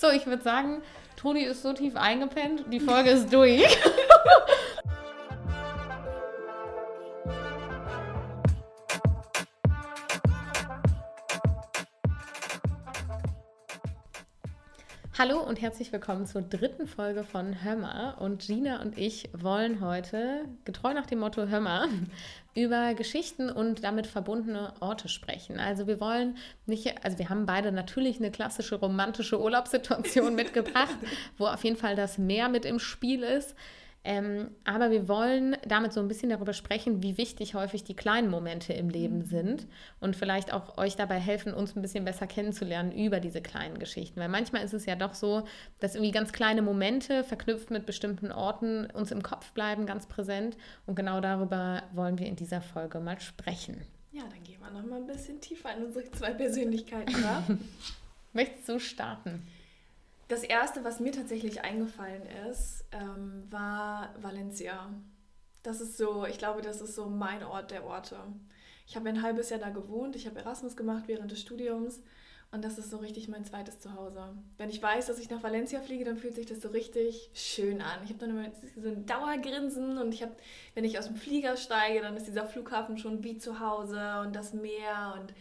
So, ich würde sagen, Toni ist so tief eingepennt, die Folge ist durch. Hallo und herzlich willkommen zur dritten Folge von Hömmer. Und Gina und ich wollen heute, getreu nach dem Motto Hömmer, über Geschichten und damit verbundene Orte sprechen. Also wir wollen nicht, also wir haben beide natürlich eine klassische romantische Urlaubssituation mitgebracht, wo auf jeden Fall das Meer mit im Spiel ist. Ähm, aber wir wollen damit so ein bisschen darüber sprechen, wie wichtig häufig die kleinen Momente im Leben mhm. sind und vielleicht auch euch dabei helfen, uns ein bisschen besser kennenzulernen über diese kleinen Geschichten. Weil manchmal ist es ja doch so, dass irgendwie ganz kleine Momente verknüpft mit bestimmten Orten uns im Kopf bleiben, ganz präsent. Und genau darüber wollen wir in dieser Folge mal sprechen. Ja, dann gehen wir noch mal ein bisschen tiefer in unsere zwei Persönlichkeiten? Möchtest du starten? Das erste, was mir tatsächlich eingefallen ist, ähm, war Valencia. Das ist so, ich glaube, das ist so mein Ort der Orte. Ich habe ein halbes Jahr da gewohnt, ich habe Erasmus gemacht während des Studiums und das ist so richtig mein zweites Zuhause. Wenn ich weiß, dass ich nach Valencia fliege, dann fühlt sich das so richtig schön an. Ich habe dann immer so ein Dauergrinsen und ich habe, wenn ich aus dem Flieger steige, dann ist dieser Flughafen schon wie zu Hause und das Meer und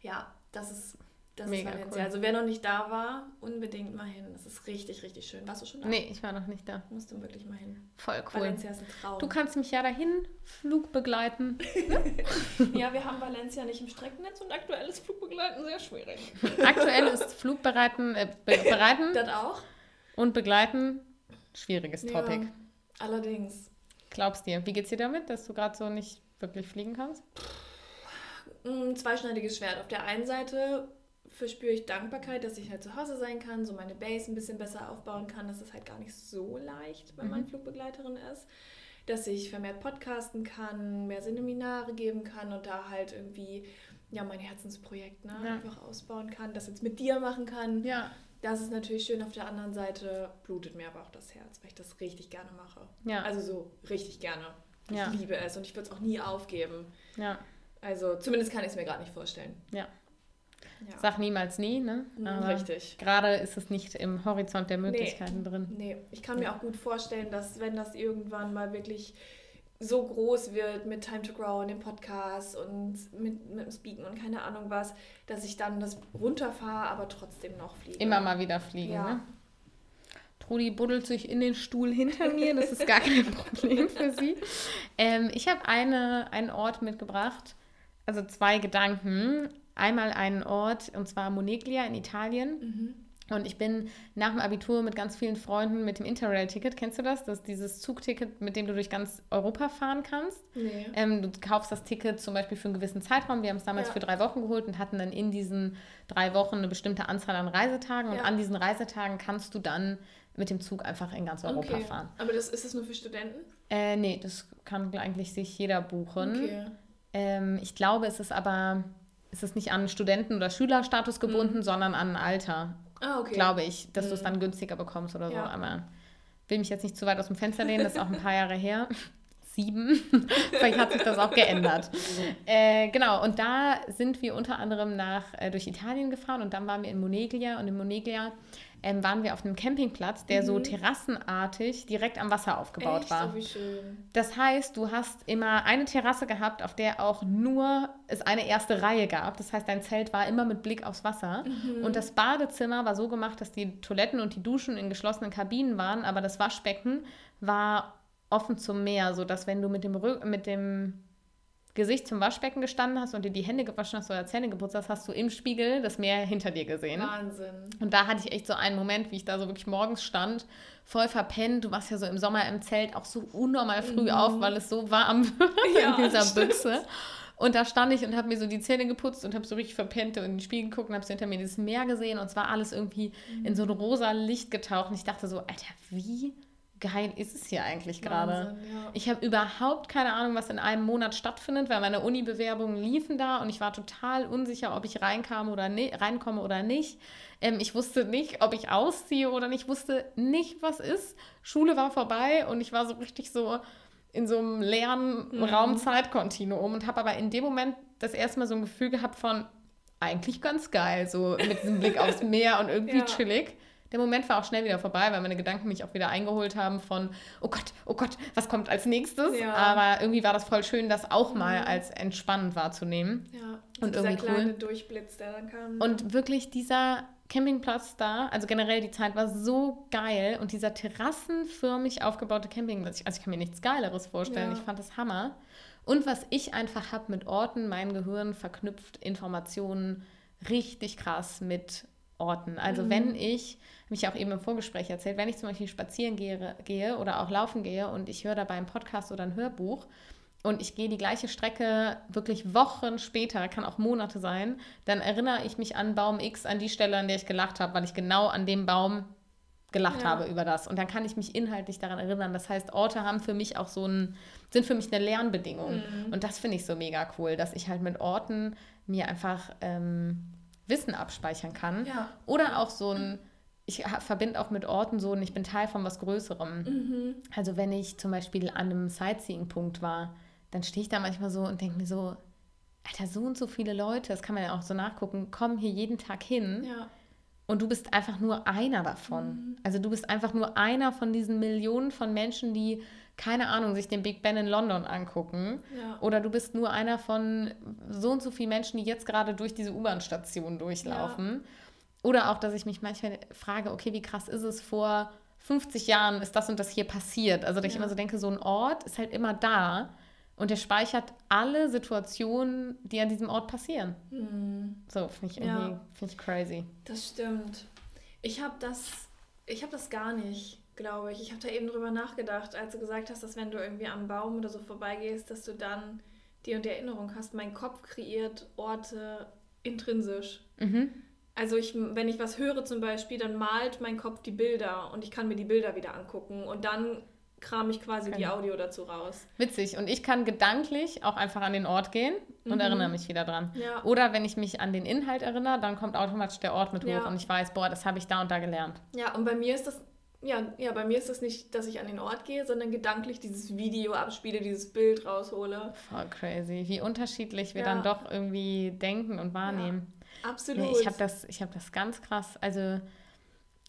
ja, das ist das Mega ist Valencia. Cool. Also wer noch nicht da war, unbedingt mal hin. Das ist richtig, richtig schön. Warst du schon da? Nee, ich war noch nicht da. Musst du wirklich mal hin. Voll cool. Valencia ist ein Traum. Du kannst mich ja dahin Flug begleiten. ja, wir haben Valencia nicht im Streckennetz und aktuell ist Flugbegleiten sehr schwierig. aktuell ist Flugbereiten, äh, be bereiten. Das auch. Und begleiten, schwieriges Topic. Ja, allerdings. Glaubst dir, wie geht's dir damit, dass du gerade so nicht wirklich fliegen kannst? Ein zweischneidiges Schwert. Auf der einen Seite verspüre ich Dankbarkeit, dass ich halt zu Hause sein kann, so meine Base ein bisschen besser aufbauen kann. Das ist halt gar nicht so leicht, wenn man mhm. Flugbegleiterin ist. Dass ich vermehrt podcasten kann, mehr Seminare geben kann und da halt irgendwie ja mein Herzensprojekt ne, ja. einfach ausbauen kann, das jetzt mit dir machen kann. Ja. Das ist natürlich schön. Auf der anderen Seite blutet mir aber auch das Herz, weil ich das richtig gerne mache. Ja. Also so richtig gerne. Ich ja. liebe es und ich würde es auch nie aufgeben. Ja. Also zumindest kann ich es mir gerade nicht vorstellen. Ja. Ja. Sag niemals nie, ne? Aber Richtig. Gerade ist es nicht im Horizont der Möglichkeiten nee. drin. Nee, ich kann mir auch gut vorstellen, dass wenn das irgendwann mal wirklich so groß wird mit Time to Grow und dem Podcast und mit, mit dem Speaken und keine Ahnung was, dass ich dann das runterfahre, aber trotzdem noch fliege. Immer mal wieder fliegen, ja. ne? Trudi buddelt sich in den Stuhl hinter mir, das ist gar kein Problem für sie. Ähm, ich habe einen Ort mitgebracht, also zwei Gedanken einmal einen Ort, und zwar Moneglia in Italien. Mhm. Und ich bin nach dem Abitur mit ganz vielen Freunden mit dem Interrail-Ticket, kennst du das? Das ist dieses Zugticket, mit dem du durch ganz Europa fahren kannst. Nee. Ähm, du kaufst das Ticket zum Beispiel für einen gewissen Zeitraum. Wir haben es damals ja. für drei Wochen geholt und hatten dann in diesen drei Wochen eine bestimmte Anzahl an Reisetagen. Und ja. an diesen Reisetagen kannst du dann mit dem Zug einfach in ganz Europa okay. fahren. Aber das, ist das nur für Studenten? Äh, nee, das kann eigentlich sich jeder buchen. Okay. Ähm, ich glaube, es ist aber ist es nicht an Studenten- oder Schülerstatus gebunden, mhm. sondern an Alter. Ah, okay. Glaube ich, dass mhm. du es dann günstiger bekommst oder so. Ja. Aber will mich jetzt nicht zu weit aus dem Fenster lehnen, das ist auch ein paar Jahre her. Sieben. Vielleicht hat sich das auch geändert. äh, genau, und da sind wir unter anderem nach, äh, durch Italien gefahren und dann waren wir in Moneglia und in Moneglia ähm, waren wir auf einem Campingplatz, der mhm. so terrassenartig direkt am Wasser aufgebaut Echt? war. Oh, wie schön. Das heißt, du hast immer eine Terrasse gehabt, auf der auch nur es eine erste Reihe gab. Das heißt, dein Zelt war immer mit Blick aufs Wasser. Mhm. Und das Badezimmer war so gemacht, dass die Toiletten und die Duschen in geschlossenen Kabinen waren, aber das Waschbecken war offen zum Meer, sodass wenn du mit dem, Rü mit dem Gesicht zum Waschbecken gestanden hast und dir die Hände gewaschen hast oder Zähne geputzt hast, hast du im Spiegel das Meer hinter dir gesehen. Wahnsinn. Und da hatte ich echt so einen Moment, wie ich da so wirklich morgens stand, voll verpennt. Du warst ja so im Sommer im Zelt auch so unnormal früh mhm. auf, weil es so warm war ja, in dieser stimmt. Büchse. Und da stand ich und habe mir so die Zähne geputzt und habe so richtig verpennt und in den Spiegel geguckt und habe so hinter mir dieses Meer gesehen und es war alles irgendwie mhm. in so ein rosa Licht getaucht. Und ich dachte so, Alter, wie geil ist es hier eigentlich gerade? Ja. Ich habe überhaupt keine Ahnung, was in einem Monat stattfindet, weil meine Uni-Bewerbungen liefen da und ich war total unsicher, ob ich reinkam oder ne reinkomme oder nicht. Ähm, ich wusste nicht, ob ich ausziehe oder nicht. Ich wusste nicht, was ist. Schule war vorbei und ich war so richtig so, in so einem leeren Mhm. Raum-Zeit-Kontinuum und habe aber in dem Moment das erste Mal so ein Gefühl gehabt von eigentlich ganz geil, so mit diesem Blick aufs Meer und irgendwie Ja. chillig. Der Moment war auch schnell wieder vorbei, weil meine Gedanken mich auch wieder eingeholt haben von, oh Gott, oh Gott, was kommt als nächstes? Ja. Aber irgendwie war das voll schön, das auch mal Mhm. als entspannend wahrzunehmen. Ja. Und dieser irgendwie cool. kleine Durchblitz, der dann kam. Und wirklich dieser Campingplatz da, also generell die Zeit war so geil und dieser terrassenförmig aufgebaute Campingplatz, also ich kann mir nichts Geileres vorstellen, Ja. ich fand das Hammer. Und was ich einfach habe mit Orten, mein Gehirn verknüpft Informationen richtig krass mit Orten. Also Mhm. wenn ich, habe ich ja auch eben im Vorgespräch erzählt, wenn ich zum Beispiel spazieren gehe, gehe oder auch laufen gehe und ich höre dabei einen Podcast oder ein Hörbuch, und ich gehe die gleiche Strecke wirklich Wochen später, kann auch Monate sein, dann erinnere ich mich an Baum X, an die Stelle, an der ich gelacht habe, weil ich genau an dem Baum gelacht Ja. habe über das. Und dann kann ich mich inhaltlich daran erinnern. Das heißt, Orte haben für mich auch so ein, sind für mich eine Lernbedingung. Mhm. Und das finde ich so mega cool, dass ich halt mit Orten mir einfach ähm, Wissen abspeichern kann. ja. Oder auch so ein, ich verbinde auch mit Orten so ein, ich bin Teil von was Größerem. Mhm. Also wenn ich zum Beispiel an einem Sightseeing-Punkt war, dann stehe ich da manchmal so und denke mir so, Alter, so und so viele Leute, das kann man ja auch so nachgucken, kommen hier jeden Tag hin Ja. und du bist einfach nur einer davon. Also du bist einfach nur einer von diesen Millionen von Menschen, die, keine Ahnung, sich den Big Ben in London angucken. Ja. Oder du bist nur einer von so und so vielen Menschen, die jetzt gerade durch diese U-Bahn-Station durchlaufen. Oder auch, dass ich mich manchmal frage, okay, wie krass ist es vor 50 Jahren, ist das und das hier passiert? Also, dass ich Ja. immer so denke, so ein Ort ist halt immer da und der speichert alle Situationen, die an diesem Ort passieren. Mhm. So, finde ich Ja. irgendwie find ich crazy. Das stimmt. Ich habe das, ich habe das gar nicht, glaube ich. Ich habe da eben drüber nachgedacht, als du gesagt hast, dass wenn du irgendwie am Baum oder so vorbeigehst, dass du dann die und die Erinnerung hast. Mein Kopf kreiert Orte intrinsisch. Mhm. Also ich, wenn ich was höre zum Beispiel, dann malt mein Kopf die Bilder und ich kann mir die Bilder wieder angucken und dann kram ich quasi die Genau. Audio dazu raus. Witzig. Und ich kann gedanklich auch einfach an den Ort gehen und Mhm. erinnere mich wieder dran. Ja. Oder wenn ich mich an den Inhalt erinnere, dann kommt automatisch der Ort mit hoch Ja. und ich weiß, boah, das habe ich da und da gelernt. Ja, und bei mir ist das, ja, ja, bei mir ist das nicht, dass ich an den Ort gehe, sondern gedanklich dieses Video abspiele, dieses Bild raushole. Voll crazy. Wie unterschiedlich wir Ja. dann doch irgendwie denken und wahrnehmen. Absolut. Nee, ich habe das, ich hab das ganz krass. Also,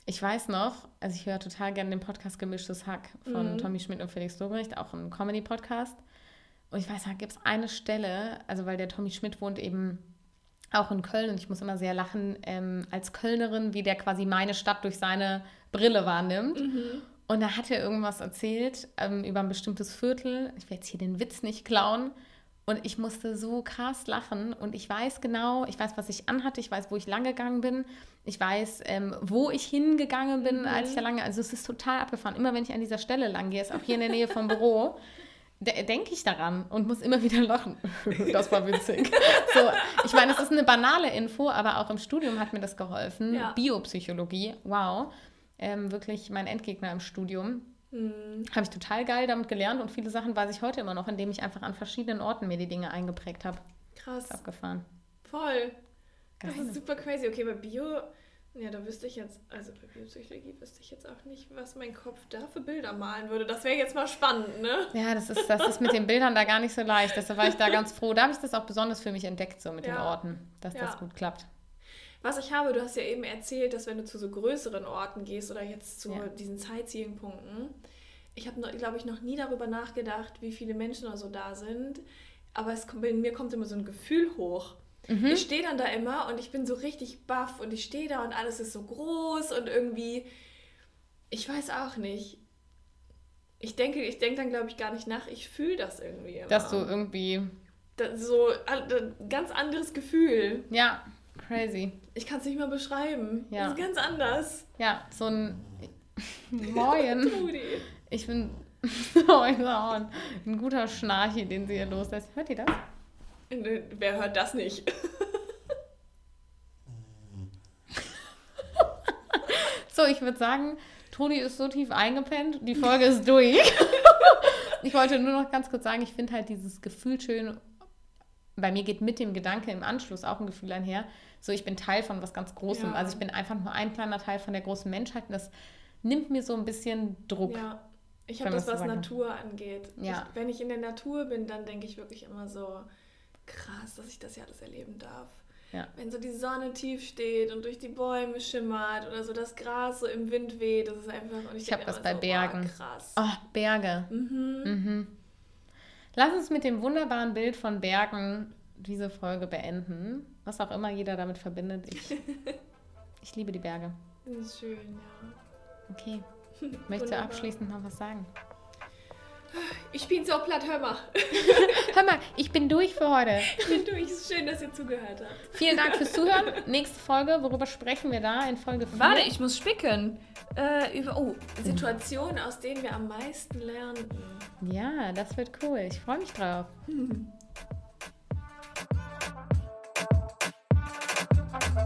ich weiß noch, also ich höre total gerne den Podcast Gemischtes Hack von Mhm. Tommy Schmidt und Felix Dobrecht, auch ein Comedy-Podcast. Und ich weiß, da gibt es eine Stelle, also weil der Tommy Schmidt wohnt eben auch in Köln und ich muss immer sehr lachen, ähm, als Kölnerin, wie der quasi meine Stadt durch seine Brille wahrnimmt. Mhm. Und da hat er irgendwas erzählt ähm, über ein bestimmtes Viertel. Ich werde jetzt hier den Witz nicht klauen. Und ich musste so krass lachen. Und ich weiß genau, ich weiß, was ich anhatte, ich weiß, wo ich lang gegangen bin. Ich weiß, ähm, wo ich hingegangen bin, Mhm. als ich da lange. Also es ist total abgefahren. Immer wenn ich an dieser Stelle lang gehe, ist auch hier in der Nähe vom Büro, de denke ich daran und muss immer wieder lachen. das war witzig. so, ich meine, es ist eine banale Info, aber auch im Studium hat mir das geholfen. Ja. Biopsychologie, wow. Ähm, wirklich mein Endgegner im Studium. Mhm. Habe ich total geil damit gelernt und viele Sachen weiß ich heute immer noch, indem ich einfach an verschiedenen Orten mir die Dinge eingeprägt habe. Krass. Abgefahren. Voll. Das Geil. ist super crazy. Okay, bei Bio, ja, da wüsste ich jetzt, also bei Biopsychologie wüsste ich jetzt auch nicht, was mein Kopf da für Bilder malen würde. Das wäre jetzt mal spannend, ne? Ja, das ist, das ist mit den Bildern da gar nicht so leicht. Deshalb war ich da ganz froh. Da habe ich das auch besonders für mich entdeckt, so mit den Ja. Orten, dass Ja. das gut klappt. Was ich habe, du hast ja eben erzählt, dass wenn du zu so größeren Orten gehst oder jetzt zu Ja. diesen Sightseeing-Punkten, ich habe, glaube ich, noch nie darüber nachgedacht, wie viele Menschen oder so da sind. Aber es kommt, mir kommt immer so ein Gefühl hoch. Mhm. Ich stehe dann da immer und ich bin so richtig baff und ich stehe da und alles ist so groß und irgendwie, ich weiß auch nicht. Ich denke, ich denke dann, glaube ich, gar nicht nach. Ich fühle das irgendwie immer. Dass du irgendwie, Das so ein ganz anderes Gefühl. ja, crazy. Ich kann es nicht mal beschreiben. Ja. Das ist ganz anders. Ja, so ein Moin. Ich bin so ein, guter Schnarchi, den sie hier loslässt. Hört ihr das? Nö, Wer hört das nicht? So, ich würde sagen, Toni ist so tief eingepennt, die Folge ist durch. ich wollte nur noch ganz kurz sagen, ich finde halt dieses Gefühl schön. Bei mir geht mit dem Gedanke im Anschluss auch ein Gefühl einher. So, ich bin Teil von was ganz Großem. Ja. Also ich bin einfach nur ein kleiner Teil von der großen Menschheit und das nimmt mir so ein bisschen Druck. Ja. Ich habe das, was Natur angeht. Ja. Ich, wenn ich in der Natur bin, dann denke ich wirklich immer so, krass, dass ich das ja alles erleben darf. Ja. Wenn so die Sonne tief steht und durch die Bäume schimmert oder so das Gras so im Wind weht, das ist einfach. Und ich Ich habe das bei so, Bergen. Oh, krass. Oh, Berge. Mhm. Mhm. Lass uns mit dem wunderbaren Bild von Bergen diese Folge beenden. Was auch immer jeder damit verbindet. Ich, ich liebe die Berge. Das ist schön, ja. Okay. Möchtest du abschließend noch was sagen? Ich bin so platt, hör mal. hör mal, ich bin durch für heute. Ich bin durch. es ist Schön, dass ihr zugehört habt. Vielen Dank fürs Zuhören. Nächste Folge, worüber sprechen wir da in Folge 4? Warte, ich muss spicken. Äh, über, oh, Situationen, aus denen wir am meisten lernen. Ja, das wird cool. Ich freue mich drauf. Hm.